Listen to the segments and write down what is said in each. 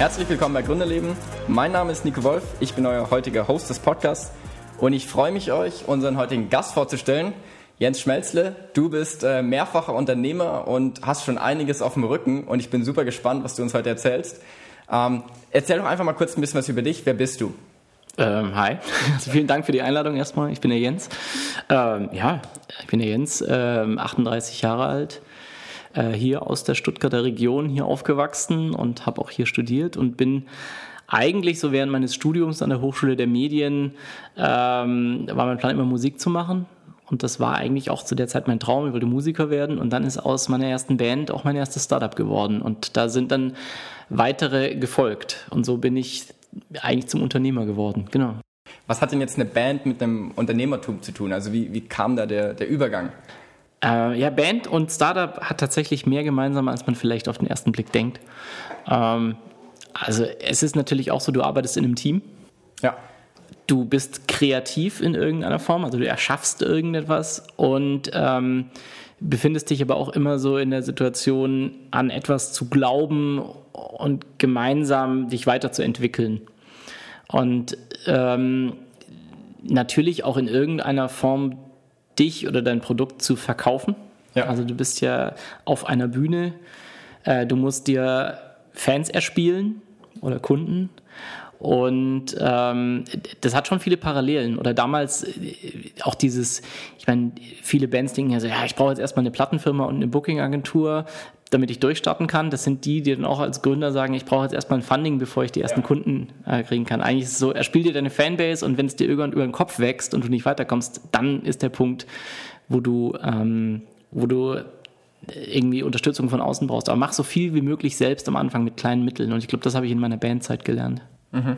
Herzlich willkommen bei Gründerleben. Mein Name ist Nico Wolf, ich bin euer heutiger Host des Podcasts und ich freue mich, euch unseren heutigen Gast vorzustellen. Jens Schmelzle, du bist äh, mehrfacher Unternehmer und hast schon einiges auf dem Rücken und ich bin super gespannt, was du uns heute erzählst. Ähm, erzähl doch einfach mal kurz ein bisschen was über dich. Wer bist du? Ähm, hi, also vielen Dank für die Einladung erstmal. Ich bin der Jens. Ähm, ja, ich bin der Jens, ähm, 38 Jahre alt, äh, hier aus der Stuttgarter Region hier aufgewachsen und habe auch hier studiert und bin eigentlich so während meines Studiums an der Hochschule der Medien ähm, war mein Plan immer Musik zu machen. Und das war eigentlich auch zu der Zeit mein Traum. Ich wollte Musiker werden. Und dann ist aus meiner ersten Band auch mein erstes Startup geworden. Und da sind dann weitere gefolgt. Und so bin ich eigentlich zum Unternehmer geworden. Genau. Was hat denn jetzt eine Band mit einem Unternehmertum zu tun? Also wie, wie kam da der, der Übergang? Äh, ja, Band und Startup hat tatsächlich mehr gemeinsam, als man vielleicht auf den ersten Blick denkt. Ähm, also es ist natürlich auch so, du arbeitest in einem Team. Ja. Du bist kreativ in irgendeiner Form, also du erschaffst irgendetwas und ähm, befindest dich aber auch immer so in der Situation, an etwas zu glauben und gemeinsam dich weiterzuentwickeln. Und ähm, natürlich auch in irgendeiner Form dich oder dein Produkt zu verkaufen. Ja. Also du bist ja auf einer Bühne, äh, du musst dir Fans erspielen oder Kunden. Und ähm, das hat schon viele Parallelen. Oder damals äh, auch dieses, ich meine, viele Bands denken ja so, ja, ich brauche jetzt erstmal eine Plattenfirma und eine Booking-Agentur, damit ich durchstarten kann. Das sind die, die dann auch als Gründer sagen, ich brauche jetzt erstmal ein Funding, bevor ich die ersten ja. Kunden äh, kriegen kann. Eigentlich ist es so, er spielt dir deine Fanbase und wenn es dir irgendwann über den Kopf wächst und du nicht weiterkommst, dann ist der Punkt, wo du, ähm, wo du irgendwie Unterstützung von außen brauchst. Aber mach so viel wie möglich selbst am Anfang mit kleinen Mitteln. Und ich glaube, das habe ich in meiner Bandzeit gelernt. Mhm.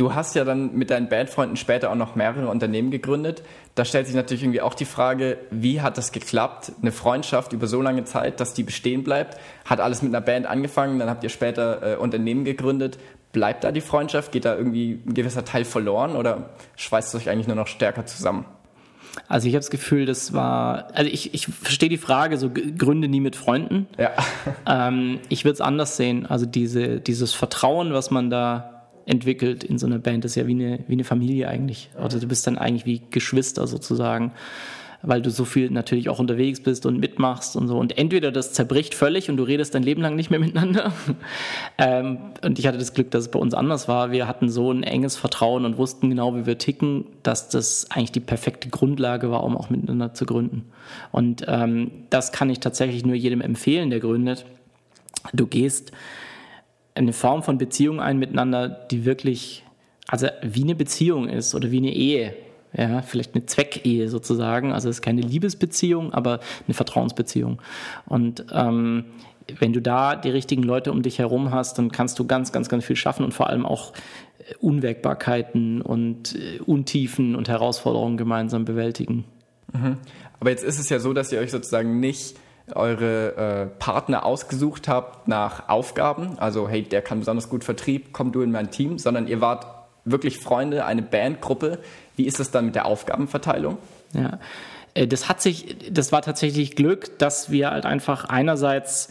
Du hast ja dann mit deinen Bandfreunden später auch noch mehrere Unternehmen gegründet. Da stellt sich natürlich irgendwie auch die Frage, wie hat das geklappt? Eine Freundschaft über so lange Zeit, dass die bestehen bleibt. Hat alles mit einer Band angefangen, dann habt ihr später äh, Unternehmen gegründet. Bleibt da die Freundschaft? Geht da irgendwie ein gewisser Teil verloren oder schweißt es euch eigentlich nur noch stärker zusammen? Also ich habe das Gefühl, das war, also ich, ich verstehe die Frage, so Gründe nie mit Freunden. Ja. Ähm, ich würde es anders sehen. Also diese, dieses Vertrauen, was man da entwickelt in so einer Band, ist ja wie eine, wie eine Familie eigentlich. Also du bist dann eigentlich wie Geschwister sozusagen weil du so viel natürlich auch unterwegs bist und mitmachst und so. Und entweder das zerbricht völlig und du redest dein Leben lang nicht mehr miteinander. ähm, und ich hatte das Glück, dass es bei uns anders war. Wir hatten so ein enges Vertrauen und wussten genau, wie wir ticken, dass das eigentlich die perfekte Grundlage war, um auch miteinander zu gründen. Und ähm, das kann ich tatsächlich nur jedem empfehlen, der gründet. Du gehst eine Form von Beziehung ein miteinander, die wirklich, also wie eine Beziehung ist oder wie eine Ehe ja, vielleicht eine Zweckehe sozusagen. Also es ist keine Liebesbeziehung, aber eine Vertrauensbeziehung. Und ähm, wenn du da die richtigen Leute um dich herum hast, dann kannst du ganz, ganz, ganz viel schaffen und vor allem auch äh, Unwägbarkeiten und äh, Untiefen und Herausforderungen gemeinsam bewältigen. Mhm. Aber jetzt ist es ja so, dass ihr euch sozusagen nicht eure äh, Partner ausgesucht habt nach Aufgaben, also hey, der kann besonders gut Vertrieb, komm du in mein Team, sondern ihr wart wirklich Freunde, eine Bandgruppe. Wie ist es dann mit der Aufgabenverteilung? Ja, äh, das hat sich, das war tatsächlich Glück, dass wir halt einfach einerseits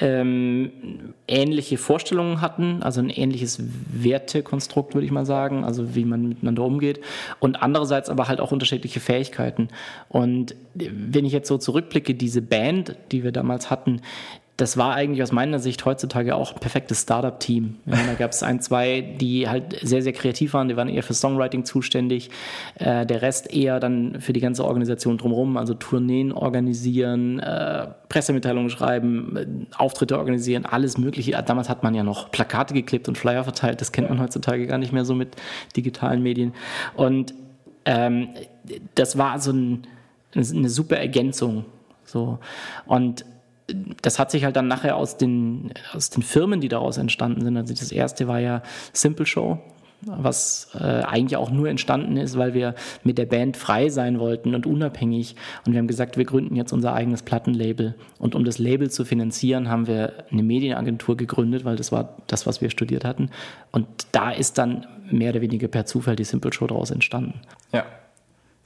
ähm, ähnliche Vorstellungen hatten, also ein ähnliches Wertekonstrukt, würde ich mal sagen, also wie man miteinander umgeht, und andererseits aber halt auch unterschiedliche Fähigkeiten. Und wenn ich jetzt so zurückblicke, diese Band, die wir damals hatten, das war eigentlich aus meiner Sicht heutzutage auch ein perfektes Startup-Team. Ja, da gab es ein, zwei, die halt sehr, sehr kreativ waren, die waren eher für Songwriting zuständig, äh, der Rest eher dann für die ganze Organisation drumherum, also Tourneen organisieren, äh, Pressemitteilungen schreiben, äh, Auftritte organisieren, alles mögliche. Damals hat man ja noch Plakate geklebt und Flyer verteilt, das kennt man heutzutage gar nicht mehr so mit digitalen Medien. Und ähm, das war so ein, eine super Ergänzung. So. Und das hat sich halt dann nachher aus den, aus den Firmen, die daraus entstanden sind. Also das erste war ja Simple Show, was äh, eigentlich auch nur entstanden ist, weil wir mit der Band frei sein wollten und unabhängig. Und wir haben gesagt, wir gründen jetzt unser eigenes Plattenlabel. Und um das Label zu finanzieren, haben wir eine Medienagentur gegründet, weil das war das, was wir studiert hatten. Und da ist dann mehr oder weniger per Zufall die Simple Show daraus entstanden. Ja.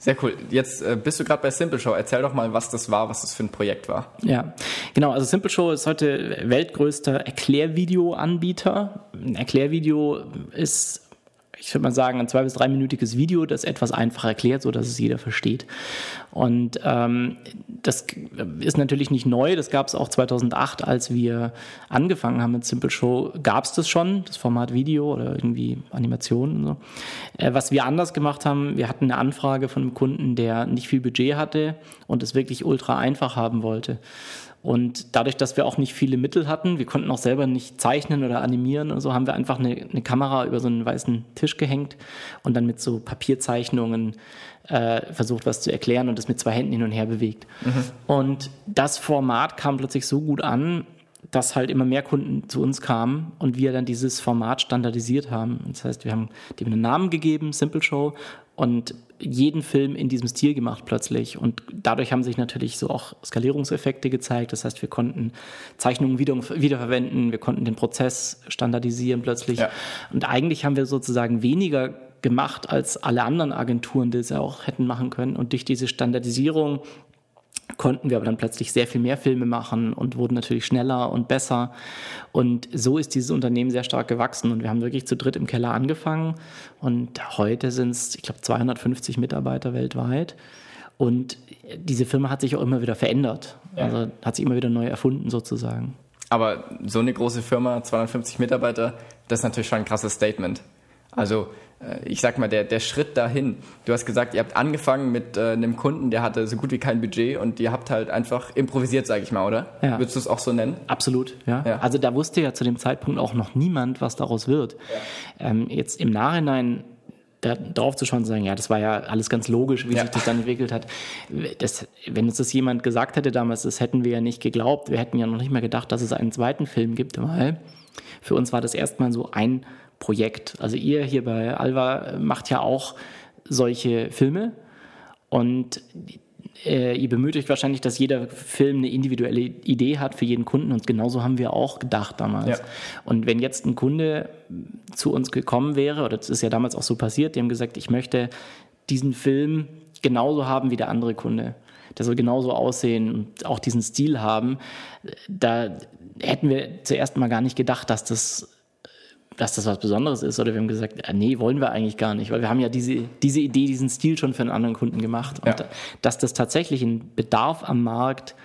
Sehr cool. Jetzt äh, bist du gerade bei Simple Show. Erzähl doch mal, was das war, was das für ein Projekt war. Ja, genau. Also Simple Show ist heute weltgrößter Erklärvideo-Anbieter. Ein Erklärvideo ist ich würde mal sagen, ein zwei- bis dreiminütiges Video, das etwas einfach erklärt, sodass es jeder versteht. Und ähm, das ist natürlich nicht neu, das gab es auch 2008, als wir angefangen haben mit Simple Show, gab es das schon, das Format Video oder irgendwie Animationen und so. Äh, was wir anders gemacht haben, wir hatten eine Anfrage von einem Kunden, der nicht viel Budget hatte und es wirklich ultra einfach haben wollte. Und dadurch, dass wir auch nicht viele Mittel hatten, wir konnten auch selber nicht zeichnen oder animieren und so, haben wir einfach eine, eine Kamera über so einen weißen Tisch gehängt und dann mit so Papierzeichnungen äh, versucht, was zu erklären und das mit zwei Händen hin und her bewegt. Mhm. Und das Format kam plötzlich so gut an, dass halt immer mehr Kunden zu uns kamen und wir dann dieses Format standardisiert haben. Das heißt, wir haben dem einen Namen gegeben, Simple Show, und jeden Film in diesem Stil gemacht plötzlich. Und dadurch haben sich natürlich so auch Skalierungseffekte gezeigt. Das heißt, wir konnten Zeichnungen wieder, wiederverwenden, wir konnten den Prozess standardisieren plötzlich. Ja. Und eigentlich haben wir sozusagen weniger gemacht als alle anderen Agenturen, die es ja auch hätten machen können. Und durch diese Standardisierung konnten wir aber dann plötzlich sehr viel mehr Filme machen und wurden natürlich schneller und besser. Und so ist dieses Unternehmen sehr stark gewachsen. Und wir haben wirklich zu dritt im Keller angefangen. Und heute sind es, ich glaube, 250 Mitarbeiter weltweit. Und diese Firma hat sich auch immer wieder verändert. Ja. Also hat sich immer wieder neu erfunden sozusagen. Aber so eine große Firma, 250 Mitarbeiter, das ist natürlich schon ein krasses Statement. Also ich sag mal, der, der Schritt dahin. Du hast gesagt, ihr habt angefangen mit äh, einem Kunden, der hatte so gut wie kein Budget und ihr habt halt einfach improvisiert, sage ich mal, oder? Ja. Würdest du es auch so nennen? Absolut, ja. ja. Also da wusste ja zu dem Zeitpunkt auch noch niemand, was daraus wird. Ja. Ähm, jetzt im Nachhinein da drauf zu schauen und sagen, ja, das war ja alles ganz logisch, wie ja. sich das dann entwickelt hat. Das, wenn uns das jemand gesagt hätte damals, das hätten wir ja nicht geglaubt. Wir hätten ja noch nicht mehr gedacht, dass es einen zweiten Film gibt, weil für uns war das erstmal so ein Projekt. Also ihr hier bei Alva macht ja auch solche Filme und äh, ihr bemüht euch wahrscheinlich, dass jeder Film eine individuelle Idee hat für jeden Kunden und genauso haben wir auch gedacht damals. Ja. Und wenn jetzt ein Kunde zu uns gekommen wäre, oder das ist ja damals auch so passiert, die haben gesagt, ich möchte diesen Film genauso haben wie der andere Kunde. Der soll genauso aussehen und auch diesen Stil haben. Da hätten wir zuerst mal gar nicht gedacht, dass das dass das was Besonderes ist. Oder wir haben gesagt, äh, nee, wollen wir eigentlich gar nicht, weil wir haben ja diese, diese Idee, diesen Stil schon für einen anderen Kunden gemacht. Und ja. dass das tatsächlich ein Bedarf am Markt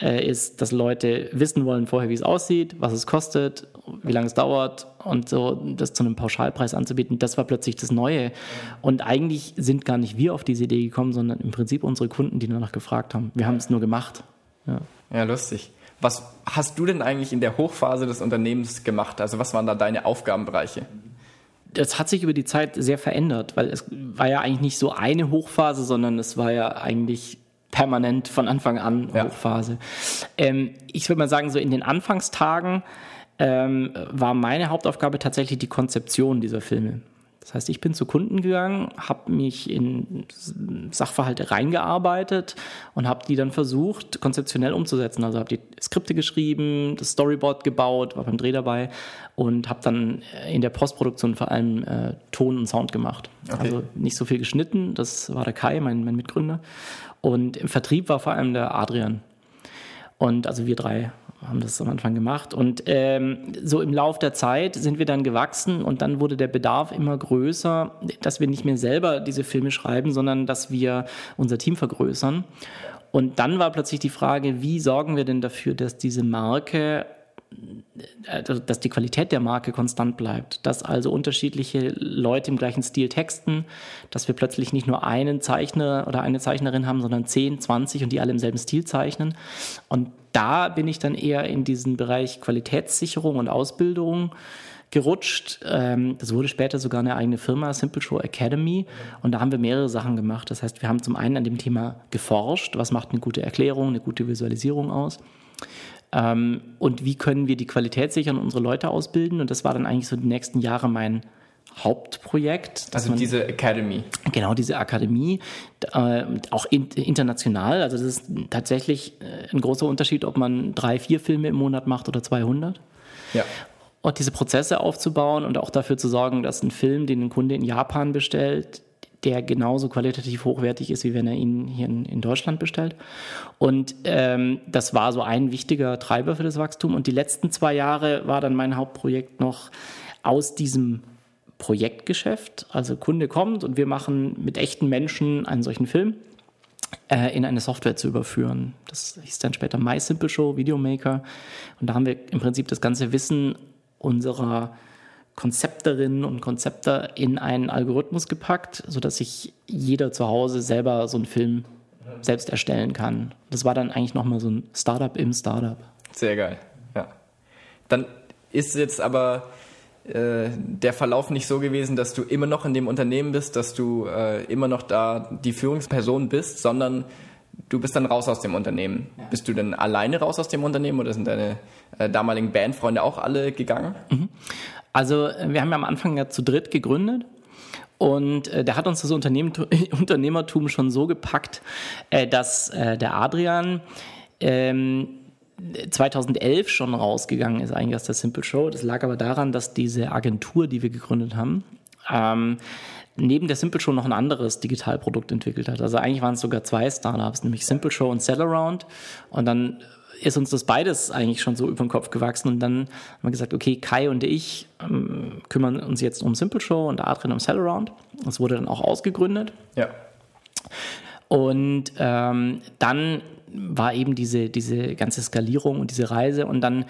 äh, ist, dass Leute wissen wollen vorher, wie es aussieht, was es kostet, wie lange es dauert und so das zu einem Pauschalpreis anzubieten, das war plötzlich das Neue. Und eigentlich sind gar nicht wir auf diese Idee gekommen, sondern im Prinzip unsere Kunden, die danach gefragt haben. Wir haben es nur gemacht. Ja, ja lustig. Was hast du denn eigentlich in der Hochphase des Unternehmens gemacht? Also was waren da deine Aufgabenbereiche? Das hat sich über die Zeit sehr verändert, weil es war ja eigentlich nicht so eine Hochphase, sondern es war ja eigentlich permanent von Anfang an ja. Hochphase. Ähm, ich würde mal sagen, so in den Anfangstagen ähm, war meine Hauptaufgabe tatsächlich die Konzeption dieser Filme. Das heißt, ich bin zu Kunden gegangen, habe mich in Sachverhalte reingearbeitet und habe die dann versucht, konzeptionell umzusetzen. Also habe die Skripte geschrieben, das Storyboard gebaut, war beim Dreh dabei und habe dann in der Postproduktion vor allem äh, Ton und Sound gemacht. Okay. Also nicht so viel geschnitten, das war der Kai, mein, mein Mitgründer. Und im Vertrieb war vor allem der Adrian. Und also wir drei haben das am Anfang gemacht. Und ähm, so im Lauf der Zeit sind wir dann gewachsen und dann wurde der Bedarf immer größer, dass wir nicht mehr selber diese Filme schreiben, sondern dass wir unser Team vergrößern. Und dann war plötzlich die Frage, wie sorgen wir denn dafür, dass diese Marke dass die Qualität der Marke konstant bleibt, dass also unterschiedliche Leute im gleichen Stil texten, dass wir plötzlich nicht nur einen Zeichner oder eine Zeichnerin haben, sondern 10, 20 und die alle im selben Stil zeichnen. Und da bin ich dann eher in diesen Bereich Qualitätssicherung und Ausbildung gerutscht. Ähm, das wurde später sogar eine eigene Firma, Simple Show Academy. Und da haben wir mehrere Sachen gemacht. Das heißt, wir haben zum einen an dem Thema geforscht, was macht eine gute Erklärung, eine gute Visualisierung aus. Ähm, und wie können wir die Qualität sichern und unsere Leute ausbilden? Und das war dann eigentlich so die nächsten Jahre mein Hauptprojekt. Also man, diese Academy. Genau, diese Akademie, äh, auch in, international. Also das ist tatsächlich äh, ein großer Unterschied, ob man drei, vier Filme im Monat macht oder 200. Ja. Und diese Prozesse aufzubauen und auch dafür zu sorgen, dass ein Film, den ein Kunde in Japan bestellt, der genauso qualitativ hochwertig ist, wie wenn er ihn hier in, in Deutschland bestellt. Und ähm, das war so ein wichtiger Treiber für das Wachstum. Und die letzten zwei Jahre war dann mein Hauptprojekt noch aus diesem Projektgeschäft. Also Kunde kommt und wir machen mit echten Menschen einen solchen Film äh, in eine Software zu überführen. Das hieß dann später MySimple Videomaker. Und da haben wir im Prinzip das ganze Wissen unserer Konzepterinnen und Konzepter in einen Algorithmus gepackt, sodass sich jeder zu Hause selber so einen Film selbst erstellen kann. Das war dann eigentlich nochmal so ein Startup im Startup. Sehr geil, ja. Dann ist jetzt aber äh, der Verlauf nicht so gewesen, dass du immer noch in dem Unternehmen bist, dass du äh, immer noch da die Führungsperson bist, sondern du bist dann raus aus dem Unternehmen. Ja. Bist du denn alleine raus aus dem Unternehmen oder sind deine äh, damaligen Bandfreunde auch alle gegangen? Mhm. Also wir haben ja am Anfang ja zu dritt gegründet. Und äh, der hat uns das Unternehmertum schon so gepackt, äh, dass äh, der Adrian ähm, 2011 schon rausgegangen ist, eigentlich aus der Simple Show. Das lag aber daran, dass diese Agentur, die wir gegründet haben, ähm, neben der Simple Show noch ein anderes Digitalprodukt entwickelt hat. Also eigentlich waren es sogar zwei Startups, nämlich Simple Show und Sellaround. Und dann ist uns das beides eigentlich schon so über den Kopf gewachsen. Und dann haben wir gesagt, okay, Kai und ich ähm, kümmern uns jetzt um Simple Show und Adrian um Sellaround. Das wurde dann auch ausgegründet. Ja. Und ähm, dann war eben diese, diese ganze Skalierung und diese Reise. Und dann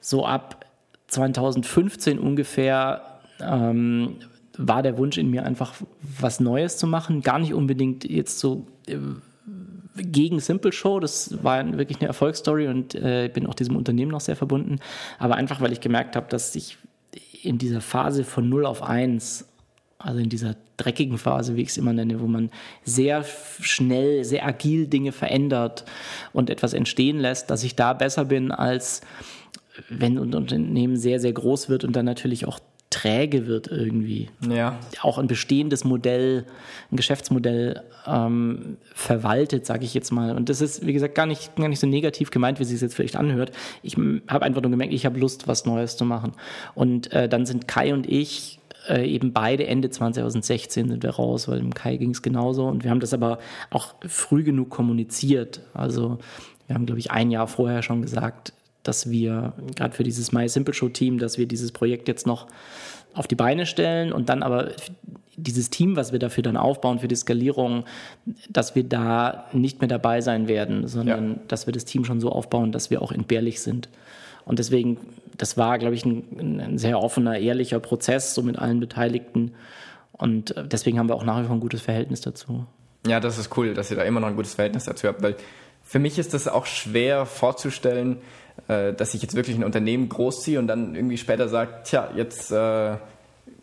so ab 2015 ungefähr ähm, war der Wunsch in mir einfach was Neues zu machen. Gar nicht unbedingt jetzt so äh, gegen Simple Show. Das war wirklich eine Erfolgsstory und äh, bin auch diesem Unternehmen noch sehr verbunden. Aber einfach, weil ich gemerkt habe, dass ich in dieser Phase von 0 auf 1, also in dieser dreckigen Phase, wie ich es immer nenne, wo man sehr schnell, sehr agil Dinge verändert und etwas entstehen lässt, dass ich da besser bin als wenn ein Unternehmen sehr, sehr groß wird und dann natürlich auch träge wird irgendwie. Ja. Auch ein bestehendes Modell, ein Geschäftsmodell ähm, verwaltet, sage ich jetzt mal. Und das ist, wie gesagt, gar nicht, gar nicht so negativ gemeint, wie es sich jetzt vielleicht anhört. Ich habe einfach nur gemerkt, ich habe Lust, was Neues zu machen. Und äh, dann sind Kai und ich äh, eben beide Ende 2016 sind wir raus, weil im Kai ging es genauso. Und wir haben das aber auch früh genug kommuniziert. Also wir haben, glaube ich, ein Jahr vorher schon gesagt, dass wir gerade für dieses My Simple Show Team, dass wir dieses Projekt jetzt noch auf die Beine stellen und dann aber dieses Team, was wir dafür dann aufbauen für die Skalierung, dass wir da nicht mehr dabei sein werden, sondern ja. dass wir das Team schon so aufbauen, dass wir auch entbehrlich sind. Und deswegen, das war, glaube ich, ein, ein sehr offener, ehrlicher Prozess, so mit allen Beteiligten. Und deswegen haben wir auch nach wie vor ein gutes Verhältnis dazu. Ja, das ist cool, dass ihr da immer noch ein gutes Verhältnis dazu habt, weil für mich ist das auch schwer vorzustellen, äh, dass ich jetzt wirklich ein Unternehmen großziehe und dann irgendwie später sagt, tja, jetzt, äh,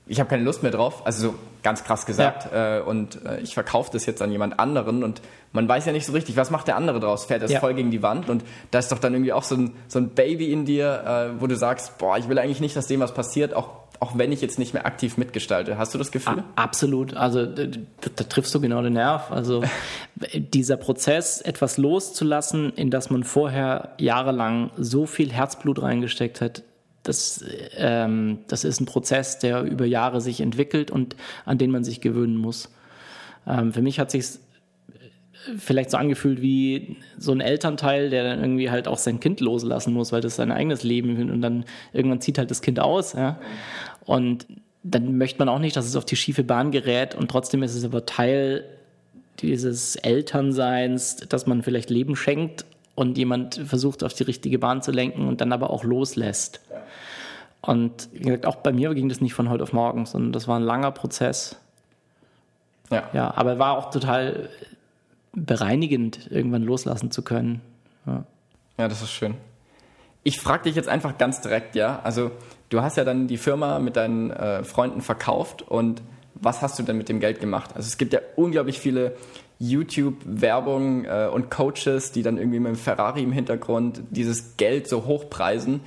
ich habe keine Lust mehr drauf, also so ganz krass gesagt, ja. äh, und äh, ich verkaufe das jetzt an jemand anderen und man weiß ja nicht so richtig, was macht der andere draus? Fährt er ja. voll gegen die Wand und da ist doch dann irgendwie auch so ein, so ein Baby in dir, äh, wo du sagst, boah, ich will eigentlich nicht, dass dem was passiert, auch auch wenn ich jetzt nicht mehr aktiv mitgestalte. Hast du das Gefühl? absolut. Also da, da, triffst du genau den Nerv. Also dieser Prozess, etwas loszulassen, in das man vorher jahrelang so viel Herzblut reingesteckt hat, das, ähm, das ist ein Prozess, der über Jahre sich entwickelt und an den man sich gewöhnen muss. Ähm, für mich hat sich vielleicht so angefühlt wie so ein Elternteil, der dann irgendwie halt auch sein Kind loslassen muss, weil das sein eigenes Leben ist und dann irgendwann zieht halt das Kind aus. Ja? Und dann möchte man auch nicht, dass es auf die schiefe Bahn gerät und trotzdem ist es aber Teil dieses Elternseins, dass man vielleicht Leben schenkt und jemand versucht auf die richtige Bahn zu lenken und dann aber auch loslässt. Und wie gesagt, auch bei mir ging das nicht von heute auf morgen, sondern das war ein langer Prozess. Ja. ja, aber war auch total bereinigend, irgendwann loslassen zu können. Ja, ja das ist schön. Ich frage dich jetzt einfach ganz direkt, ja. Also du hast ja dann die Firma mit deinen äh, Freunden verkauft und was hast du denn mit dem Geld gemacht? Also es gibt ja unglaublich viele YouTube-Werbung äh, und Coaches, die dann irgendwie mit dem Ferrari im Hintergrund dieses Geld so hochpreisen.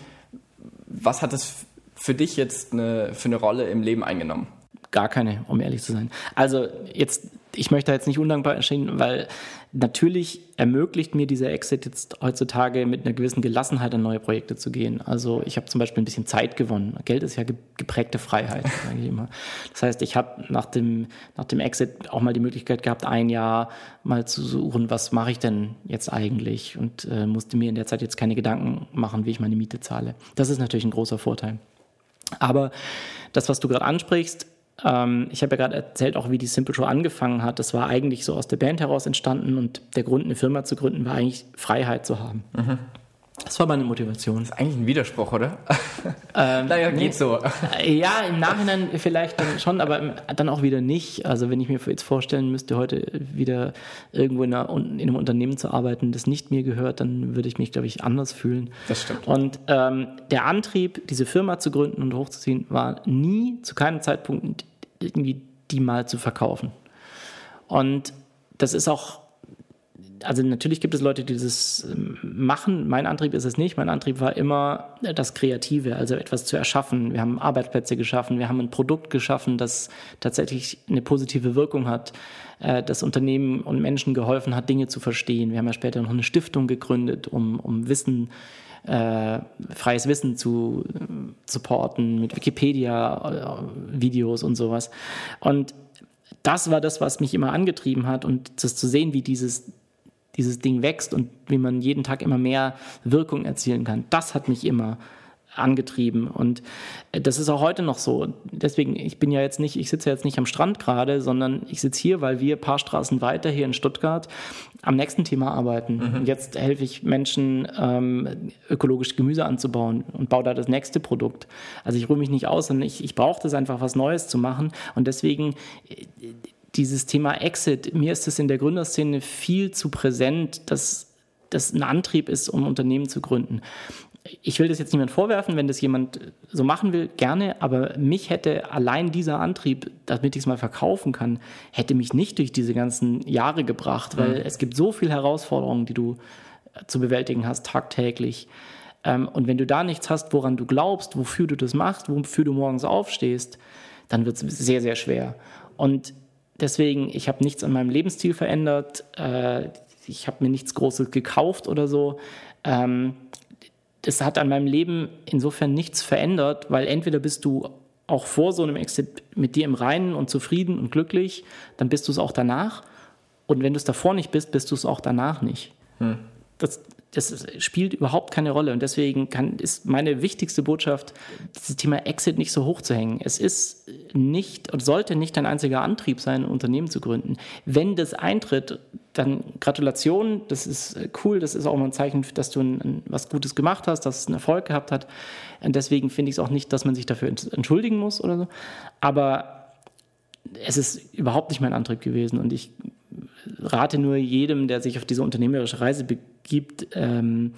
Was hat es für dich jetzt eine, für eine Rolle im Leben eingenommen? Gar keine, um ehrlich zu sein. Also jetzt ich möchte jetzt nicht undankbar erscheinen, weil natürlich ermöglicht mir dieser Exit jetzt heutzutage mit einer gewissen Gelassenheit an neue Projekte zu gehen. Also ich habe zum Beispiel ein bisschen Zeit gewonnen. Geld ist ja geprägte Freiheit, sage ich immer. Das heißt, ich habe nach dem, nach dem Exit auch mal die Möglichkeit gehabt, ein Jahr mal zu suchen, was mache ich denn jetzt eigentlich und äh, musste mir in der Zeit jetzt keine Gedanken machen, wie ich meine Miete zahle. Das ist natürlich ein großer Vorteil. Aber das, was du gerade ansprichst, ähm, ich habe ja gerade erzählt, auch wie die Simple Show angefangen hat. Das war eigentlich so aus der Band heraus entstanden und der Grund, eine Firma zu gründen, war eigentlich Freiheit zu haben. Mhm. Das war meine Motivation. Das ist eigentlich ein Widerspruch, oder? Ähm, naja, geht nee. so. Ja, im Nachhinein vielleicht dann schon, aber dann auch wieder nicht. Also wenn ich mir jetzt vorstellen müsste, heute wieder irgendwo in, einer, in einem Unternehmen zu arbeiten, das nicht mir gehört, dann würde ich mich, glaube ich, anders fühlen. Das stimmt. Und ähm, der Antrieb, diese Firma zu gründen und hochzuziehen, war nie, zu keinem Zeitpunkt irgendwie die mal zu verkaufen. Und das ist auch also natürlich gibt es Leute, die das ähm, machen. Mein Antrieb ist es nicht. Mein Antrieb war immer das Kreative, also etwas zu erschaffen. Wir haben Arbeitsplätze geschaffen, wir haben ein Produkt geschaffen, das tatsächlich eine positive Wirkung hat, äh, das Unternehmen und Menschen geholfen hat, Dinge zu verstehen. Wir haben ja später noch eine Stiftung gegründet, um, um Wissen äh, freies Wissen zu äh, supporten mit Wikipedia-Videos und sowas. Und das war das, was mich immer angetrieben hat und das zu sehen, wie dieses dieses Ding wächst und wie man jeden Tag immer mehr Wirkung erzielen kann. Das hat mich immer angetrieben und äh, das ist auch heute noch so. Deswegen, ich bin ja jetzt nicht, ich sitze jetzt nicht am Strand gerade, sondern ich sitze hier, weil wir ein paar Straßen weiter hier in Stuttgart am nächsten Thema arbeiten. Mhm. Und jetzt helfe ich Menschen, ähm, ökologisch Gemüse anzubauen und baue da das nächste Produkt. Also ich ruhe mich nicht aus, sondern ich, ich brauche das einfach, was Neues zu machen. Und deswegen äh, dieses Thema Exit, mir ist es in der Gründerszene viel zu präsent, dass das ein Antrieb ist, um Unternehmen zu gründen. Ich will das jetzt niemand vorwerfen, wenn das jemand so machen will, gerne, aber mich hätte allein dieser Antrieb, damit ich es mal verkaufen kann, hätte mich nicht durch diese ganzen Jahre gebracht, weil mhm. es gibt so viele Herausforderungen, die du zu bewältigen hast, tagtäglich. Ähm, und wenn du da nichts hast, woran du glaubst, wofür du das machst, wofür du morgens aufstehst, dann wird es sehr, sehr schwer. Und Deswegen, ich habe nichts an meinem Lebensstil verändert. Äh, ich habe mir nichts Großes gekauft oder so. Das hat an meinem Leben insofern nichts verändert, weil entweder bist du auch vor so einem Exit mit dir im Reinen und zufrieden und glücklich, dann bist du es auch danach. Und wenn du es davor nicht bist, bist du es auch danach nicht. Hm. Das, das spielt überhaupt keine Rolle. Und deswegen kann, ist meine wichtigste Botschaft, dieses Thema Exit nicht so hoch zu hängen. Es ist nicht und sollte nicht dein einziger Antrieb sein, ein Unternehmen zu gründen. Wenn das eintritt, dann Gratulation, das ist cool, das ist auch mal ein Zeichen, dass du ein, ein, was Gutes gemacht hast, dass es einen Erfolg gehabt hat. Und deswegen finde ich es auch nicht, dass man sich dafür entschuldigen muss oder so. Aber es ist überhaupt nicht mein Antrieb gewesen und ich rate nur jedem, der sich auf diese unternehmerische Reise begibt, ähm,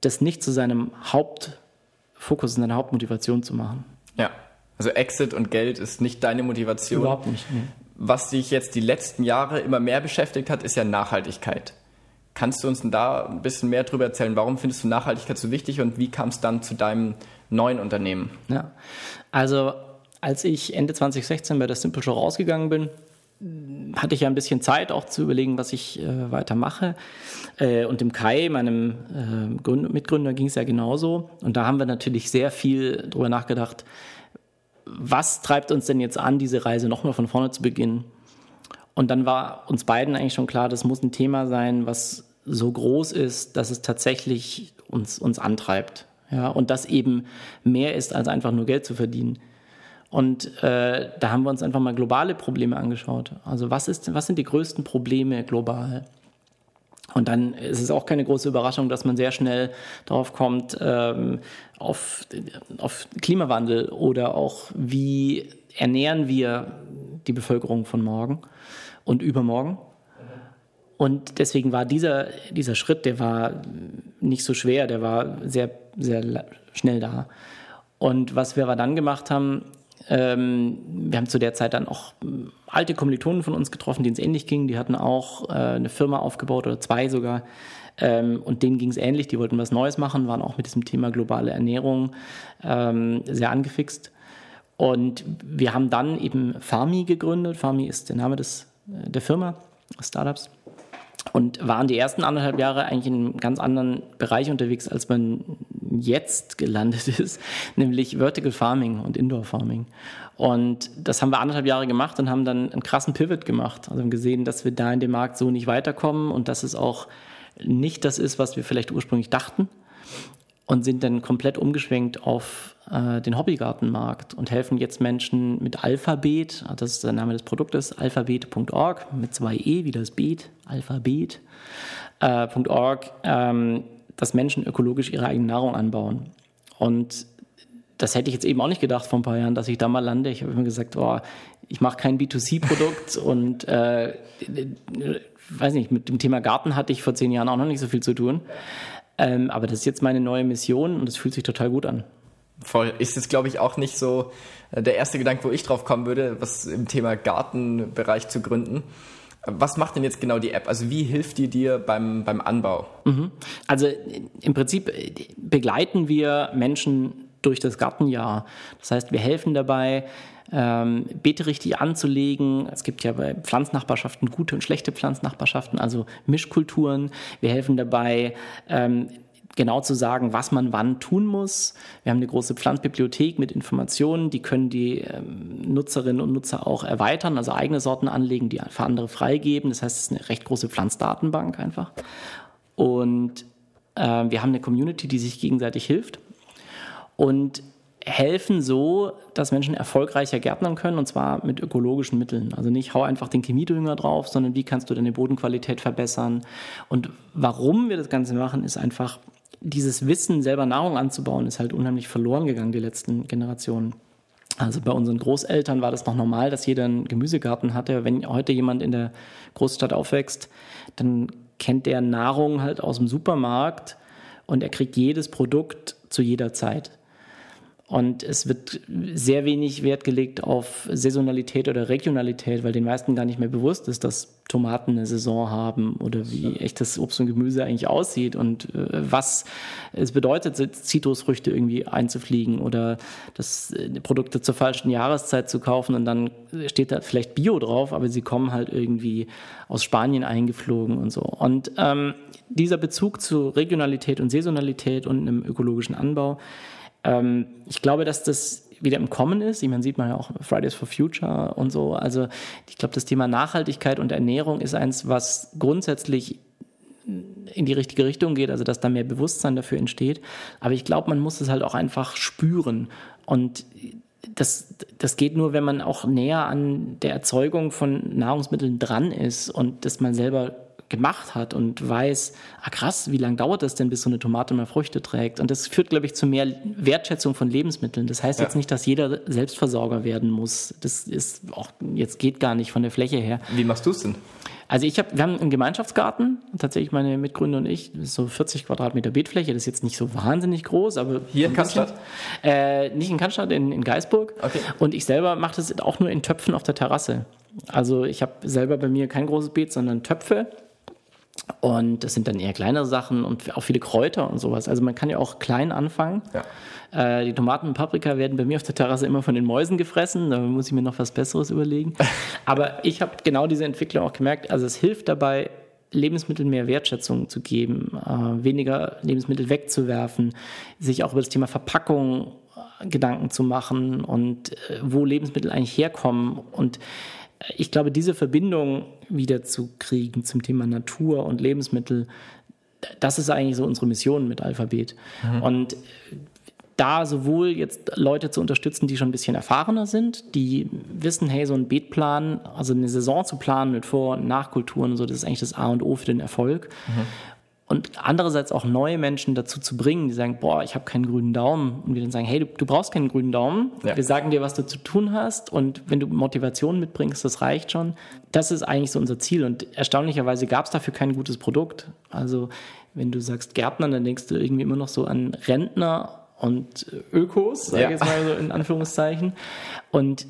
das nicht zu seinem Hauptfokus, seiner Hauptmotivation zu machen. Ja, also Exit und Geld ist nicht deine Motivation. Überhaupt nicht. Nee. Was dich jetzt die letzten Jahre immer mehr beschäftigt hat, ist ja Nachhaltigkeit. Kannst du uns denn da ein bisschen mehr darüber erzählen? Warum findest du Nachhaltigkeit so wichtig und wie kam es dann zu deinem neuen Unternehmen? Ja, also als ich Ende 2016 bei der Simple Show rausgegangen bin, hatte ich ja ein bisschen Zeit auch zu überlegen, was ich äh, weitermache. Äh, und dem Kai, meinem äh, Mitgründer, ging es ja genauso. Und da haben wir natürlich sehr viel drüber nachgedacht, was treibt uns denn jetzt an, diese Reise nochmal von vorne zu beginnen. Und dann war uns beiden eigentlich schon klar, das muss ein Thema sein, was so groß ist, dass es tatsächlich uns, uns antreibt. Ja, und das eben mehr ist, als einfach nur Geld zu verdienen. Und äh, da haben wir uns einfach mal globale Probleme angeschaut. Also was, ist, was sind die größten Probleme global? Und dann ist es auch keine große Überraschung, dass man sehr schnell darauf kommt, ähm, auf, auf Klimawandel oder auch wie ernähren wir die Bevölkerung von morgen und übermorgen. Und deswegen war dieser, dieser Schritt, der war nicht so schwer, der war sehr, sehr schnell da. Und was wir aber dann gemacht haben, ähm, wir haben zu der Zeit dann auch hm, alte Kommilitonen von uns getroffen, denen es ähnlich ging. Die hatten auch äh, eine Firma aufgebaut oder zwei sogar. Ähm, und denen ging es ähnlich. Die wollten was Neues machen, waren auch mit diesem Thema globale Ernährung ähm, sehr angefixt. Und wir haben dann eben Farmi gegründet. Farmi ist der Name des der Firma, Startups und waren die ersten anderthalb Jahre eigentlich in einem ganz anderen Bereich unterwegs, als man jetzt gelandet ist, nämlich Vertical Farming und Indoor Farming. Und das haben wir anderthalb Jahre gemacht und haben dann einen krassen Pivot gemacht. Also haben gesehen, dass wir da in dem Markt so nicht weiterkommen und dass es auch nicht das ist, was wir vielleicht ursprünglich dachten und sind dann komplett umgeschwenkt auf äh, den Hobbygartenmarkt und helfen jetzt Menschen mit Alphabet, das ist der Name des Produktes, alphabet.org mit zwei E wie das Beet, alphabet.org, äh, ähm, dass Menschen ökologisch ihre eigene Nahrung anbauen. Und das hätte ich jetzt eben auch nicht gedacht vor ein paar Jahren, dass ich da mal lande. Ich habe immer gesagt, oh, ich mache kein B2C-Produkt und äh, weiß nicht, mit dem Thema Garten hatte ich vor zehn Jahren auch noch nicht so viel zu tun. Ähm, aber das ist jetzt meine neue Mission und es fühlt sich total gut an. Voll. Ist jetzt, glaube ich, auch nicht so äh, der erste Gedanke, wo ich drauf kommen würde, was im Thema Gartenbereich zu gründen. Was macht denn jetzt genau die App? Also wie hilft die dir beim, beim Anbau? Mhm. Also im Prinzip begleiten wir Menschen durch das Gartenjahr. Das heißt, wir helfen dabei, ähm, Beete richtig anzulegen. Es gibt ja bei Pflanznachbarschaften gute und schlechte Pflanznachbarschaften, also Mischkulturen. Wir helfen dabei, ähm, genau zu sagen, was man wann tun muss. Wir haben eine große Pflanzbibliothek mit Informationen, die können die ähm, Nutzerinnen und Nutzer auch erweitern, also eigene Sorten anlegen, die für andere freigeben. Das heißt, es ist eine recht große Pflanzdatenbank einfach. Und äh, wir haben eine Community, die sich gegenseitig hilft. Und helfen so, dass Menschen erfolgreicher gärtnern können und zwar mit ökologischen Mitteln. Also nicht hau einfach den Chemiedünger drauf, sondern wie kannst du deine Bodenqualität verbessern. Und warum wir das Ganze machen, ist einfach, dieses Wissen, selber Nahrung anzubauen, ist halt unheimlich verloren gegangen, die letzten Generationen. Also bei unseren Großeltern war das noch normal, dass jeder einen Gemüsegarten hatte. Wenn heute jemand in der Großstadt aufwächst, dann kennt der Nahrung halt aus dem Supermarkt und er kriegt jedes Produkt zu jeder Zeit. Und es wird sehr wenig Wert gelegt auf Saisonalität oder Regionalität, weil den meisten gar nicht mehr bewusst ist, dass Tomaten eine Saison haben oder wie echtes Obst und Gemüse eigentlich aussieht und äh, was es bedeutet, Zitrusfrüchte irgendwie einzufliegen oder das äh, Produkte zur falschen Jahreszeit zu kaufen und dann steht da vielleicht Bio drauf, aber sie kommen halt irgendwie aus Spanien eingeflogen und so. Und ähm, dieser Bezug zu Regionalität und Saisonalität und einem ökologischen Anbau, ähm, ich glaube, dass das wieder im Kommen ist. Ich meine, sieht man ja auch Fridays for Future und so. Also ich glaube, das Thema Nachhaltigkeit und Ernährung ist eins, was grundsätzlich in die richtige Richtung geht, also dass da mehr Bewusstsein dafür entsteht. Aber ich glaube, man muss es halt auch einfach spüren. Und das, das geht nur, wenn man auch näher an der Erzeugung von Nahrungsmitteln dran ist und das man selber gemacht hat und weiß, ah krass, wie lange dauert das denn, bis so eine Tomate mal Früchte trägt? Und das führt, glaube ich, zu mehr Wertschätzung von Lebensmitteln. Das heißt ja. jetzt nicht, dass jeder Selbstversorger werden muss. Das ist auch, jetzt geht gar nicht von der Fläche her. Wie machst du es denn? Also ich habe, wir haben einen Gemeinschaftsgarten, tatsächlich meine Mitgründer und ich, so 40 Quadratmeter Beetfläche, das ist jetzt nicht so wahnsinnig groß, aber hier in Cannstatt? Äh, nicht in Cannstatt, in, in Geisburg. Okay. Und ich selber mache das auch nur in Töpfen auf der Terrasse. Also ich habe selber bei mir kein großes Beet, sondern Töpfe und das sind dann eher kleinere Sachen und auch viele Kräuter und sowas. Also man kann ja auch klein anfangen. Ja. Äh, die Tomaten und Paprika werden bei mir auf der Terrasse immer von den Mäusen gefressen. Da muss ich mir noch was Besseres überlegen. Aber ich habe genau diese Entwicklung auch gemerkt. Also es hilft dabei, Lebensmitteln mehr Wertschätzung zu geben, äh, weniger Lebensmittel wegzuwerfen, sich auch über das Thema Verpackung äh, Gedanken zu machen und äh, wo Lebensmittel eigentlich herkommen und ich glaube, diese Verbindung wieder zu kriegen zum Thema Natur und Lebensmittel, das ist eigentlich so unsere Mission mit Alphabet. Mhm. Und da sowohl jetzt Leute zu unterstützen, die schon ein bisschen erfahrener sind, die wissen, hey, so ein Beetplan, also eine Saison zu planen mit Vor- und Nachkulturen und so, das ist eigentlich das A und O für den Erfolg. Mhm und andererseits auch neue Menschen dazu zu bringen, die sagen, boah, ich habe keinen grünen Daumen und wir dann sagen, hey, du, du brauchst keinen grünen Daumen, ja. wir sagen dir, was du zu tun hast und wenn du Motivation mitbringst, das reicht schon. Das ist eigentlich so unser Ziel und erstaunlicherweise gab es dafür kein gutes Produkt. Also wenn du sagst Gärtner, dann denkst du irgendwie immer noch so an Rentner und Ökos, sag ja. ich jetzt mal so in Anführungszeichen. Und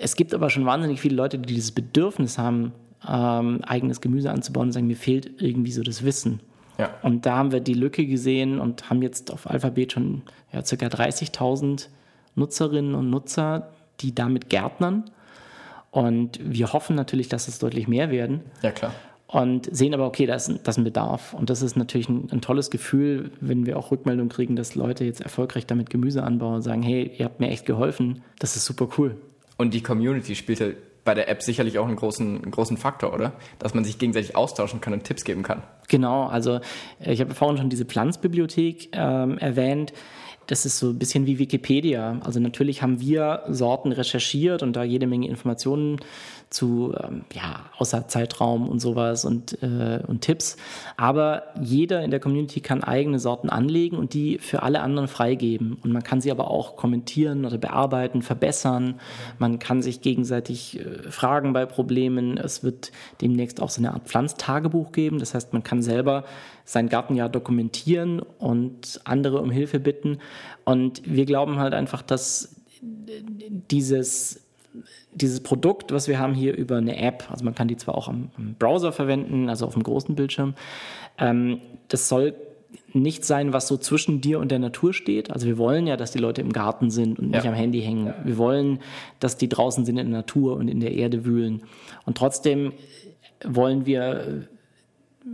es gibt aber schon wahnsinnig viele Leute, die dieses Bedürfnis haben, ähm, eigenes Gemüse anzubauen und sagen, mir fehlt irgendwie so das Wissen. Ja. Und da haben wir die Lücke gesehen und haben jetzt auf Alphabet schon ja, ca. 30.000 Nutzerinnen und Nutzer, die damit gärtnern. Und wir hoffen natürlich, dass es deutlich mehr werden. Ja, klar. Und sehen aber, okay, da ist, das ist ein Bedarf. Und das ist natürlich ein, ein, tolles Gefühl, wenn wir auch Rückmeldungen kriegen, dass Leute jetzt erfolgreich damit Gemüse anbauen und sagen, hey, ihr habt mir echt geholfen. Das ist super cool. Und die Community spielt ja bei der App sicherlich auch einen großen, großen Faktor, oder? Dass man sich gegenseitig austauschen kann und Tipps geben kann. Genau, also ich habe vorhin schon diese Pflanzbibliothek ähm, erwähnt das ist so ein bisschen wie Wikipedia. Also natürlich haben wir Sorten recherchiert und da jede Menge Informationen zu ähm, ja, außer Zeitraum und sowas und, äh, und Tipps. Aber jeder in der Community kann eigene Sorten anlegen und die für alle anderen freigeben. Und man kann sie aber auch kommentieren oder bearbeiten, verbessern. Man kann sich gegenseitig äh, fragen bei Problemen. Es wird demnächst auch so eine Art Pflanztagebuch geben. Das heißt, man kann selber sein Gartenjahr dokumentieren und andere um Hilfe bitten. Und wir glauben halt einfach, dass dieses, dieses Produkt, was wir haben hier über eine App, also man kann die zwar auch am, am Browser verwenden, also auf dem großen Bildschirm, ähm, das soll nicht sein, was so zwischen dir und der Natur steht. Also wir wollen ja, dass die Leute im Garten sind und nicht ja. am Handy hängen. Wir wollen, dass die draußen sind in der Natur und in der Erde wühlen. Und trotzdem wollen wir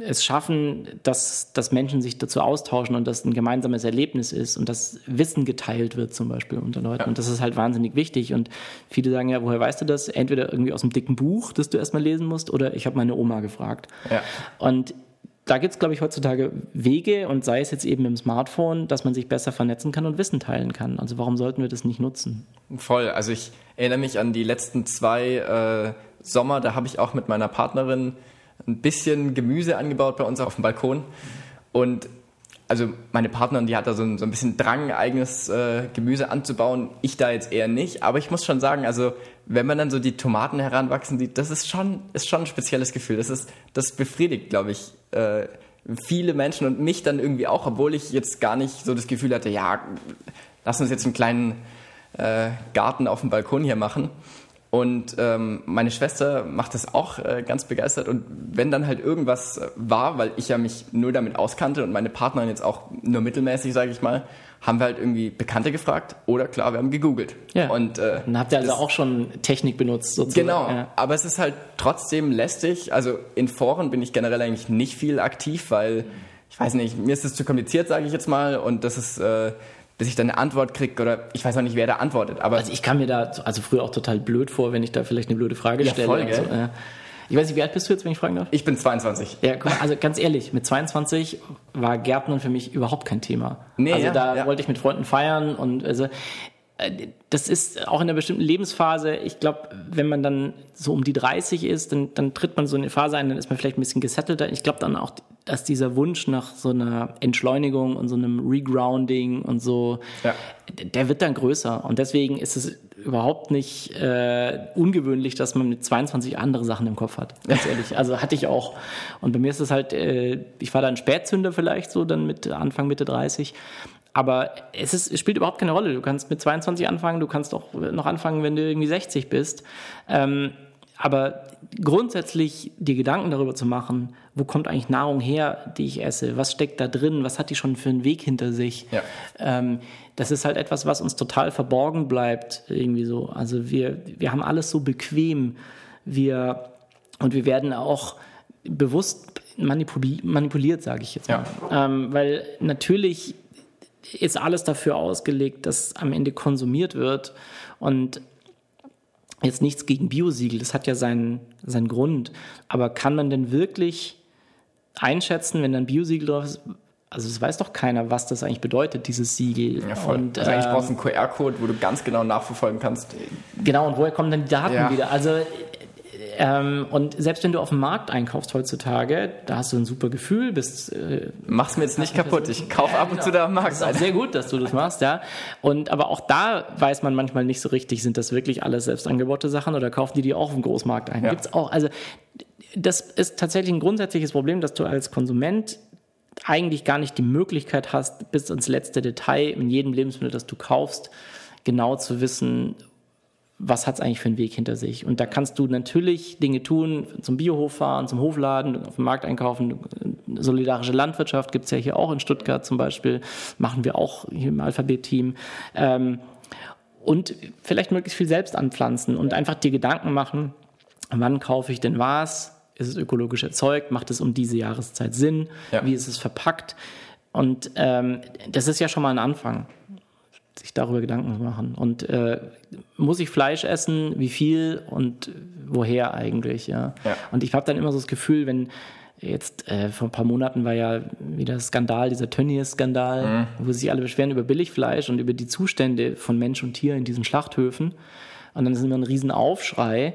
es schaffen, dass, dass Menschen sich dazu austauschen und dass ein gemeinsames Erlebnis ist und dass Wissen geteilt wird zum Beispiel unter Leuten. Ja. Und das ist halt wahnsinnig wichtig. Und viele sagen ja, woher weißt du das? Entweder irgendwie aus einem dicken Buch, das du erstmal lesen musst, oder ich habe meine Oma gefragt. Ja. Und da gibt es, glaube ich, heutzutage Wege und sei es jetzt eben im Smartphone, dass man sich besser vernetzen kann und Wissen teilen kann. Also warum sollten wir das nicht nutzen? Voll. Also ich erinnere mich an die letzten zwei äh, Sommer, da habe ich auch mit meiner Partnerin ein bisschen Gemüse angebaut bei uns auf dem Balkon. Und also meine Partnerin, die hat da so ein, so ein bisschen Drang, eigenes äh, Gemüse anzubauen. Ich da jetzt eher nicht. Aber ich muss schon sagen, also wenn man dann so die Tomaten heranwachsen sieht, das ist schon, ist schon ein spezielles Gefühl. Das, ist, das befriedigt, glaube ich, äh, viele Menschen und mich dann irgendwie auch, obwohl ich jetzt gar nicht so das Gefühl hatte, ja, lass uns jetzt einen kleinen äh, Garten auf dem Balkon hier machen. Und ähm, meine Schwester macht das auch äh, ganz begeistert. Und wenn dann halt irgendwas äh, war, weil ich ja mich nur damit auskannte und meine Partnerin jetzt auch nur mittelmäßig, sage ich mal, haben wir halt irgendwie Bekannte gefragt oder klar, wir haben gegoogelt. Ja. Und äh, dann habt ihr also auch schon Technik benutzt sozusagen. Genau, ja. aber es ist halt trotzdem lästig. Also in Foren bin ich generell eigentlich nicht viel aktiv, weil ich weiß nicht, mir ist es zu kompliziert, sage ich jetzt mal, und das ist äh, bis ich dann eine Antwort kriege oder ich weiß auch nicht, wer da antwortet. Aber also ich kam mir da also früher auch total blöd vor, wenn ich da vielleicht eine blöde Frage ja, stelle. Voll, gell? So, äh. Ich weiß nicht, wie alt bist du jetzt, wenn ich fragen darf? Ich bin 22. Ja, guck mal, also ganz ehrlich, mit 22 war Gärtnern für mich überhaupt kein Thema. Nee, also ja, da ja. wollte ich mit Freunden feiern und also äh, das ist auch in einer bestimmten Lebensphase. Ich glaube, wenn man dann so um die 30 ist, dann, dann tritt man so in eine Phase ein, dann ist man vielleicht ein bisschen gesettelter. Ich glaube dann auch, dass dieser Wunsch nach so einer Entschleunigung und so einem Regrounding und so, ja. der wird dann größer. Und deswegen ist es überhaupt nicht äh, ungewöhnlich, dass man mit 22 andere Sachen im Kopf hat. Ganz ehrlich. Also hatte ich auch. Und bei mir ist es halt, äh, ich war dann Spätzünder vielleicht so, dann mit Anfang, Mitte 30. Aber es, ist, es spielt überhaupt keine Rolle. Du kannst mit 22 anfangen, du kannst auch noch anfangen, wenn du irgendwie 60 bist. Ähm, aber grundsätzlich die Gedanken darüber zu machen, wo kommt eigentlich Nahrung her, die ich esse, was steckt da drin, was hat die schon für einen Weg hinter sich, ja. ähm, das ist halt etwas, was uns total verborgen bleibt, irgendwie so. Also wir, wir haben alles so bequem, wir, und wir werden auch bewusst manipuliert, sage ich jetzt mal. Ja. Ähm, weil natürlich ist alles dafür ausgelegt, dass am Ende konsumiert wird. Und jetzt nichts gegen Biosiegel, das hat ja seinen, seinen Grund. Aber kann man denn wirklich einschätzen, wenn dann Biosiegel drauf ist, also es weiß doch keiner, was das eigentlich bedeutet, dieses Siegel. Ja, voll. Und, also eigentlich ähm, brauchst du einen QR-Code, wo du ganz genau nachverfolgen kannst. Genau, und woher kommen dann die Daten ja. wieder? Also ähm, und selbst wenn du auf dem Markt einkaufst heutzutage, da hast du ein super Gefühl, bist. Äh, Mach's mir jetzt nicht kaputt. Ich kaufe ab und zu da am Markt. Das ist auch sehr gut, dass du das machst, ja. Und aber auch da weiß man manchmal nicht so richtig, sind das wirklich alles selbst angebaute Sachen oder kaufen die die auch auf dem Großmarkt ein? Ja. Gibt's auch. Also das ist tatsächlich ein grundsätzliches Problem, dass du als Konsument eigentlich gar nicht die Möglichkeit hast, bis ins letzte Detail in jedem Lebensmittel, das du kaufst, genau zu wissen, was hat es eigentlich für einen Weg hinter sich? Und da kannst du natürlich Dinge tun, zum Biohof fahren, zum Hofladen, auf dem Markt einkaufen. Solidarische Landwirtschaft gibt es ja hier auch in Stuttgart zum Beispiel, machen wir auch hier im Alphabet-Team. Ähm, und vielleicht möglichst viel selbst anpflanzen und einfach dir Gedanken machen, wann kaufe ich denn was? Ist es ökologisch erzeugt? Macht es um diese Jahreszeit Sinn? Ja. Wie ist es verpackt? Und ähm, das ist ja schon mal ein Anfang, sich darüber Gedanken zu machen. Und äh, muss ich Fleisch essen? Wie viel und woher eigentlich? Ja. ja. Und ich habe dann immer so das Gefühl, wenn Jetzt äh, vor ein paar Monaten war ja wieder Skandal, dieser Tönnies-Skandal, mhm. wo sich alle beschweren über Billigfleisch und über die Zustände von Mensch und Tier in diesen Schlachthöfen. Und dann ist immer ein Riesenaufschrei.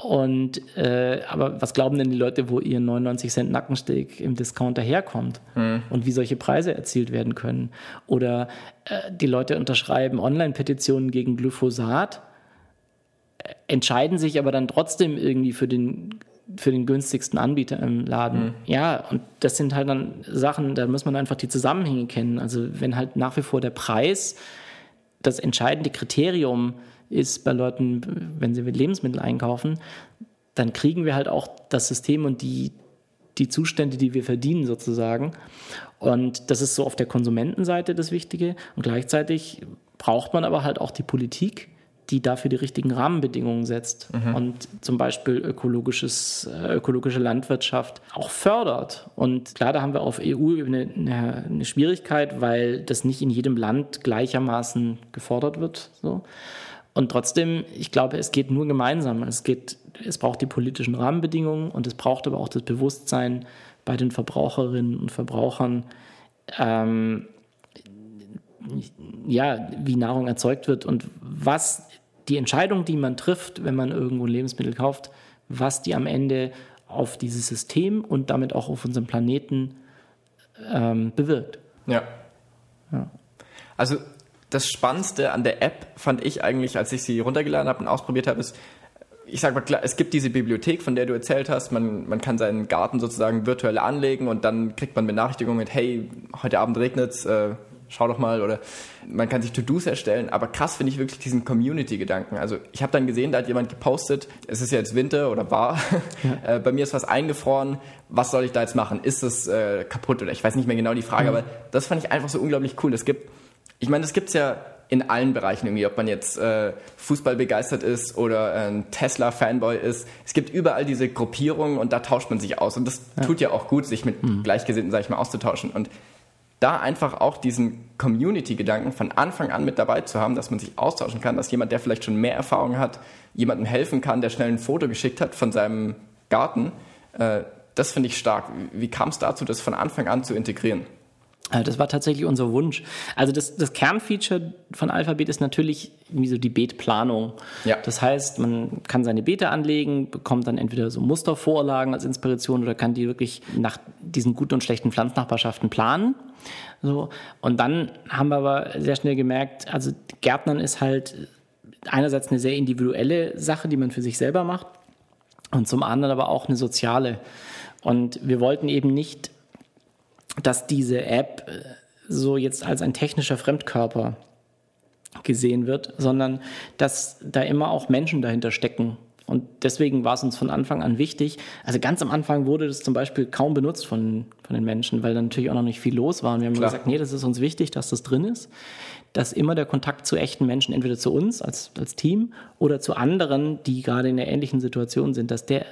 Und äh, aber was glauben denn die Leute, wo ihr 99 Cent Nackensteak im Discounter herkommt mhm. und wie solche Preise erzielt werden können? Oder äh, die Leute unterschreiben Online-Petitionen gegen Glyphosat, äh, entscheiden sich aber dann trotzdem irgendwie für den für den günstigsten Anbieter im Laden. Mhm. Ja, und das sind halt dann Sachen, da muss man einfach die Zusammenhänge kennen. Also wenn halt nach wie vor der Preis das entscheidende Kriterium ist bei Leuten, wenn sie Lebensmittel einkaufen, dann kriegen wir halt auch das System und die, die Zustände, die wir verdienen sozusagen. Und das ist so auf der Konsumentenseite das Wichtige. Und gleichzeitig braucht man aber halt auch die Politik, die dafür die richtigen Rahmenbedingungen setzt mhm. und zum Beispiel ökologisches, äh, ökologische Landwirtschaft auch fördert. Und klar, da haben wir auf EU-Ebene eine, eine, Schwierigkeit, weil das nicht in jedem Land gleichermaßen gefordert wird. So. Und trotzdem, ich glaube, es geht nur gemeinsam. Es, geht, es braucht die politischen Rahmenbedingungen und es braucht aber auch das Bewusstsein bei den Verbraucherinnen und Verbrauchern, ähm, ja, wie Nahrung erzeugt wird und was die Entscheidung, die man trifft, wenn man irgendwo Lebensmittel kauft, was die am Ende auf dieses System und damit auch auf unserem Planeten ähm, bewirkt. Ja. ja. Also das Spannendste an der App fand ich eigentlich, als ich sie runtergeladen habe und ausprobiert habe, ist, ich sag mal klar, es gibt diese Bibliothek, von der du erzählt hast. Man, man kann seinen Garten sozusagen virtuell anlegen und dann kriegt man Benachrichtigungen mit, hey, heute Abend regnet es, äh, schau doch mal oder man kann sich To-Dos erstellen, aber krass finde ich wirklich diesen Community-Gedanken. Also ich habe dann gesehen, da hat jemand gepostet, es ist jetzt Winter oder war, ja. äh, bei mir ist was eingefroren, was soll ich da jetzt machen? Ist es äh, kaputt oder ich weiß nicht mehr genau die Frage, mhm. aber das fand ich einfach so unglaublich cool. Es gibt, ich meine, das gibt's ja in allen Bereichen irgendwie, ob man jetzt äh, Fußball begeistert ist oder ein Tesla-Fanboy ist. Es gibt überall diese Gruppierungen und da tauscht man sich aus. Und das ja. tut ja auch gut, sich mit mhm. Gleichgesinnten, sag ich mal, auszutauschen. Und da einfach auch diesen Community-Gedanken von Anfang an mit dabei zu haben, dass man sich austauschen kann, dass jemand, der vielleicht schon mehr Erfahrung hat, jemandem helfen kann, der schnell ein Foto geschickt hat von seinem Garten. Äh, das finde ich stark. Wie kam es dazu, das von Anfang an zu integrieren? Äh, das war tatsächlich unser Wunsch. Also das, das Kernfeature von Alphabet ist natürlich wie so die Beetplanung. Ja. Das heißt, man kann seine Beete anlegen, bekommt dann entweder so Mustervorlagen als Inspiration oder kann die wirklich nach diesen guten und schlechten Pflanznachbarschaften planen. So. Und dann haben wir aber sehr schnell gemerkt, also Gärtnern ist halt einerseits eine sehr individuelle Sache, die man für sich selber macht und zum anderen aber auch eine soziale. Und wir wollten eben nicht dass diese App äh, so jetzt als ein technischer Fremdkörper gesehen wird, sondern dass da immer auch Menschen dahinter stecken. Und deswegen war es uns von Anfang an wichtig. Also ganz am Anfang wurde das zum Beispiel kaum benutzt von, von den Menschen, weil da natürlich auch noch nicht viel los war. Und wir haben Klar. gesagt, nee, das ist uns wichtig, dass das drin ist. Dass immer der Kontakt zu echten Menschen, entweder zu uns als, als Team oder zu anderen, die gerade in einer ähnlichen Situation sind, dass der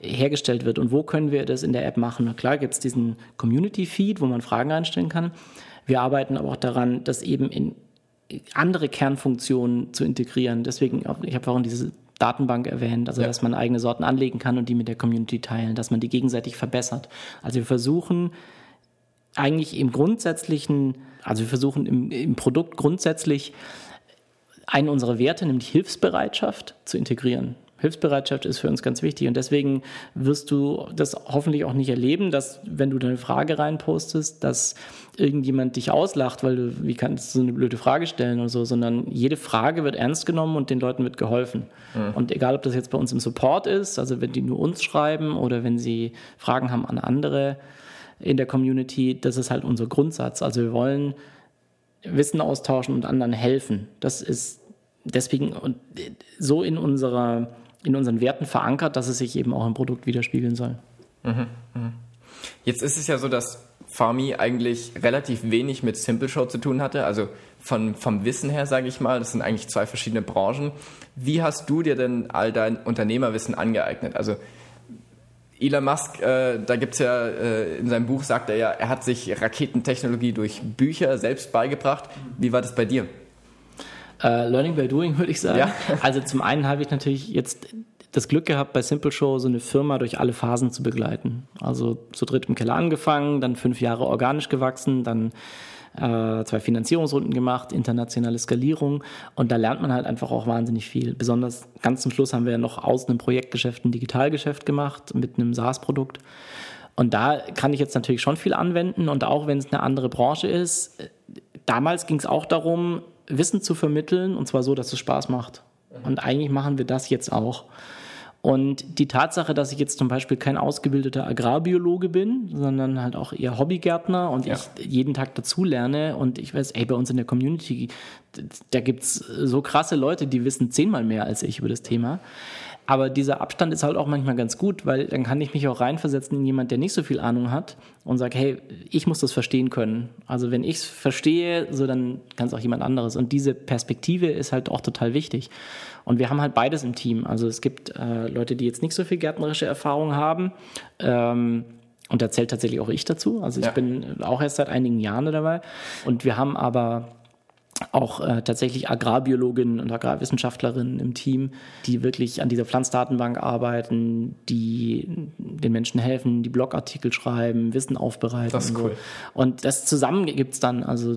hergestellt wird und wo können wir das in der App machen. Klar gibt es diesen Community-Feed, wo man Fragen einstellen kann. Wir arbeiten aber auch daran, das eben in andere Kernfunktionen zu integrieren. Deswegen, auch, ich habe vorhin diese Datenbank erwähnt, also ja. dass man eigene Sorten anlegen kann und die mit der Community teilen, dass man die gegenseitig verbessert. Also wir versuchen eigentlich im grundsätzlichen, also wir versuchen im, im Produkt grundsätzlich einen unserer Werte, nämlich Hilfsbereitschaft, zu integrieren. Hilfsbereitschaft ist für uns ganz wichtig und deswegen wirst du das hoffentlich auch nicht erleben, dass wenn du deine Frage reinpostest, dass irgendjemand dich auslacht, weil du, wie kannst du so eine blöde Frage stellen oder so, sondern jede Frage wird ernst genommen und den Leuten wird geholfen. Mhm. Und egal, ob das jetzt bei uns im Support ist, also wenn die nur uns schreiben oder wenn sie Fragen haben an andere in der Community, das ist halt unser Grundsatz. Also wir wollen Wissen austauschen und anderen helfen. Das ist deswegen so in unserer in unseren Werten verankert, dass es sich eben auch im Produkt widerspiegeln soll. Mhm, mhm. Jetzt ist es ja so, dass Farmi eigentlich relativ wenig mit Simple Show zu tun hatte. Also von, vom Wissen her, sage ich mal, das sind eigentlich zwei verschiedene Branchen. Wie hast du dir denn all dein Unternehmerwissen angeeignet? Also Elon Musk, äh, da gibt's ja, äh, in seinem Buch sagt er ja, er hat sich Raketentechnologie durch Bücher selbst beigebracht. Wie war das bei dir? Uh, learning by doing, würde ich sagen. Ja. Also zum einen habe ich natürlich jetzt das Glück gehabt, bei Simple Show so eine Firma durch alle Phasen zu begleiten. Also zu dritt im Keller angefangen, dann fünf Jahre organisch gewachsen, dann äh, zwei Finanzierungsrunden gemacht, internationale Skalierung und da lernt man halt einfach auch wahnsinnig viel. Besonders ganz zum Schluss haben wir ja noch aus einem Projektgeschäft ein Digitalgeschäft gemacht mit einem SaaS-Produkt. Und da kann ich jetzt natürlich schon viel anwenden und auch wenn es eine andere Branche ist, damals ging es auch darum, Wissen zu vermitteln und zwar so, dass es Spaß macht. Und eigentlich machen wir das jetzt auch. Und die Tatsache, dass ich jetzt zum Beispiel kein ausgebildeter Agrarbiologe bin, sondern halt auch eher Hobbygärtner und ja. ich jeden Tag dazulerne und ich weiß, ey, bei uns in der Community, da gibt es so krasse Leute, die wissen zehnmal mehr als ich über das Thema. Aber dieser Abstand ist halt auch manchmal ganz gut, weil dann kann ich mich auch reinversetzen in jemand, der nicht so viel Ahnung hat und sage, hey, ich muss das verstehen können. Also wenn ich es verstehe, so dann kann es auch jemand anderes. Und diese Perspektive ist halt auch total wichtig. Und wir haben halt beides im Team. Also es gibt äh, Leute, die jetzt nicht so viel gärtnerische Erfahrung haben. Ähm, und da zählt tatsächlich auch ich dazu. Also ich ja. bin auch erst seit einigen Jahren dabei. Und wir haben aber auch äh, tatsächlich Agrarbiologinnen und Agrarwissenschaftlerinnen im Team, die wirklich an dieser Pflanzdatenbank arbeiten, die den Menschen helfen, die Blogartikel schreiben, Wissen aufbereiten. Das ist und cool. So. Und das zusammen gibt es dann, also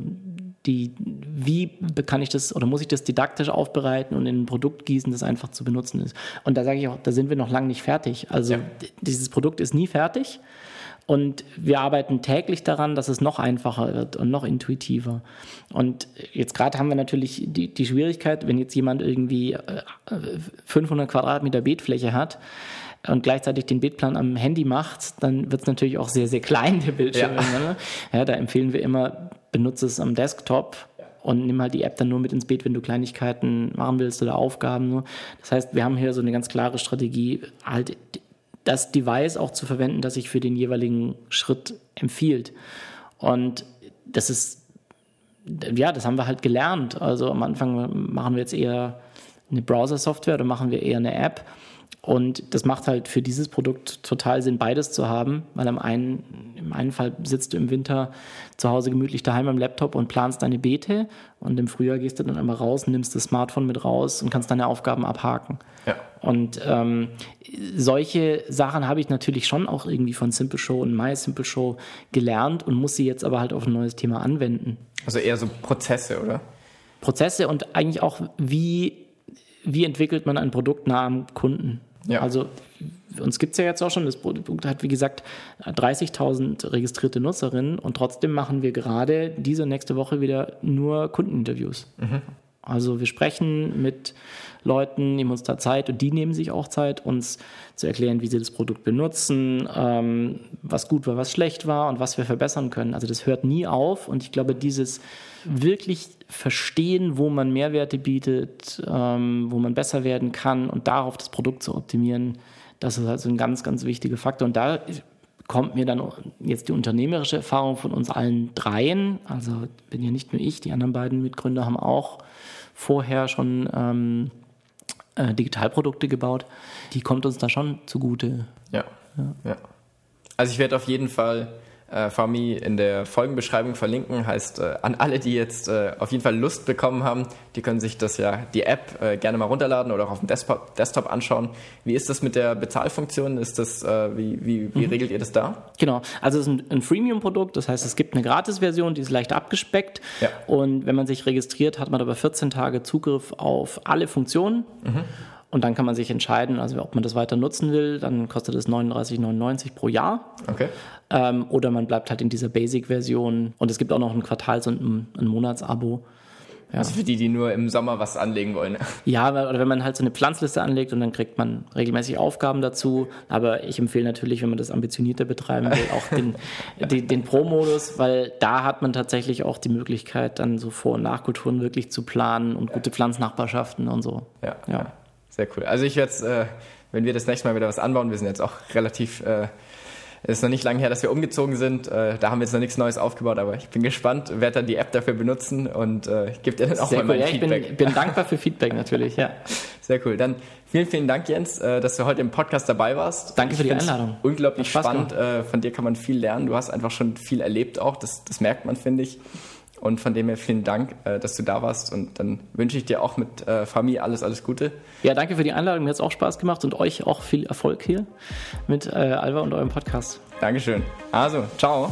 die, wie kann ich das oder muss ich das didaktisch aufbereiten und in ein Produkt gießen, das einfach zu benutzen ist. Und da sage ich auch, da sind wir noch lange nicht fertig. Also ja. dieses Produkt ist nie fertig. Und wir arbeiten täglich daran, dass es noch einfacher wird und noch intuitiver. Und jetzt gerade haben wir natürlich die, die Schwierigkeit, wenn jetzt jemand irgendwie 500 äh, Quadratmeter Beetfläche hat, und gleichzeitig den Beetplan am Handy macht, dann wird es natürlich auch sehr, sehr klein, der Bildschirm. Ja. Ne? ja. da empfehlen wir immer, benutze es am Desktop und nimm halt die App dann nur mit ins Beet, wenn du Kleinigkeiten machen willst oder Aufgaben. Das heißt, wir haben hier so eine ganz klare Strategie, halt das Device auch zu verwenden, das sich für den jeweiligen Schritt empfiehlt. Und das ist, ja, das haben wir halt gelernt. Also am Anfang machen wir jetzt eher eine Browser-Software oder machen wir eher eine App. Und das macht halt für dieses Produkt total Sinn, beides zu haben, weil am einen, im einen Fall sitzt du im Winter zu Hause gemütlich daheim am Laptop und planst deine Beete und im Frühjahr gehst du dann einmal raus, nimmst das Smartphone mit raus und kannst deine Aufgaben abhaken. Ja. Und ähm, solche Sachen habe ich natürlich schon auch irgendwie von Simple Show und My Simple Show gelernt und muss sie jetzt aber halt auf ein neues Thema anwenden. Also eher so Prozesse, oder? Prozesse und eigentlich auch, wie, wie entwickelt man ein Produkt nah am Kunden? Ja. Also uns gibt es ja jetzt auch schon, das Produkt hat wie gesagt 30.000 registrierte Nutzerinnen und trotzdem machen wir gerade diese nächste Woche wieder nur Kundeninterviews. Mhm. Also wir sprechen mit Leuten, nehmen uns da Zeit und die nehmen sich auch Zeit, uns zu erklären, wie sie das Produkt benutzen, ähm, was gut war, was schlecht war und was wir verbessern können. Also das hört nie auf und ich glaube, dieses wirklich verstehen, wo man Mehrwerte bietet, ähm, wo man besser werden kann und darauf das Produkt zu optimieren, das ist also ein ganz, ganz wichtiger Faktor. Und da kommt mir dann jetzt die unternehmerische Erfahrung von uns allen dreien. Also bin ja nicht nur ich, die anderen beiden Mitgründer haben auch vorher schon ähm, äh, Digitalprodukte gebaut. Die kommt uns da schon zugute. Ja. ja. ja. Also ich werde auf jeden Fall äh, Fami in der Folgenbeschreibung verlinken. Heißt, äh, an alle, die jetzt äh, auf jeden Fall Lust bekommen haben, die können sich das ja, die App äh, gerne mal runterladen oder auch auf dem Desktop, Desktop anschauen. Wie ist das mit der Bezahlfunktion? Ist das, äh, wie, wie, wie mhm. regelt ihr das da? Genau, also es ist ein, ein Freemium-Produkt, das heißt, es gibt eine Gratis-Version, die ist leicht abgespeckt ja. und wenn man sich registriert, hat man aber 14 Tage Zugriff auf alle Funktionen. Mhm. Und dann kann man sich entscheiden, also ob man das weiter nutzen will, dann kostet es 39,99 pro Jahr. Okay. Ähm, oder man bleibt halt in dieser Basic-Version. Und es gibt auch noch ein Quartals- und ein, ein Monatsabo. Ja. Also für die, die nur im Sommer was anlegen wollen. Ja, oder wenn man halt so eine Pflanzliste anlegt und dann kriegt man regelmäßig Aufgaben dazu. Aber ich empfehle natürlich, wenn man das ambitionierter betreiben will, auch den, den, den Pro-Modus, weil da hat man tatsächlich auch die Möglichkeit, dann so Vor- und Nachkulturen wirklich zu planen und gute Pflanznachbarschaften und so. Ja. ja. Sehr cool. Also ich werde, äh, wenn wir das nächste Mal wieder was anbauen, wir sind jetzt auch relativ äh, Es ist noch nicht lange her, dass wir umgezogen sind. Äh, da haben wir jetzt noch nichts Neues aufgebaut, aber ich bin gespannt, werde dann die App dafür benutzen und äh, gebe dir dann auch Sehr mal cool. mein Ja, ich Feedback. bin, bin dankbar für Feedback natürlich, ja. Sehr cool. Dann vielen, vielen Dank, Jens, äh, dass du heute im Podcast dabei warst. Danke für Ich die find's Einladung. Unglaublich spannend. Äh, Von dir kann man viel lernen. Du hast einfach schon viel erlebt auch. Das, das merkt man, finde ich. Und von dem her vielen Dank, äh, dass du da warst. Und dann wünsche ich dir auch mit äh, Familie alles, alles Gute. Ja, danke für die Einladung. Mir hat es auch Spaß gemacht und euch auch viel Erfolg hier mit äh, Alva und eurem Podcast. Dankeschön. Also, ciao.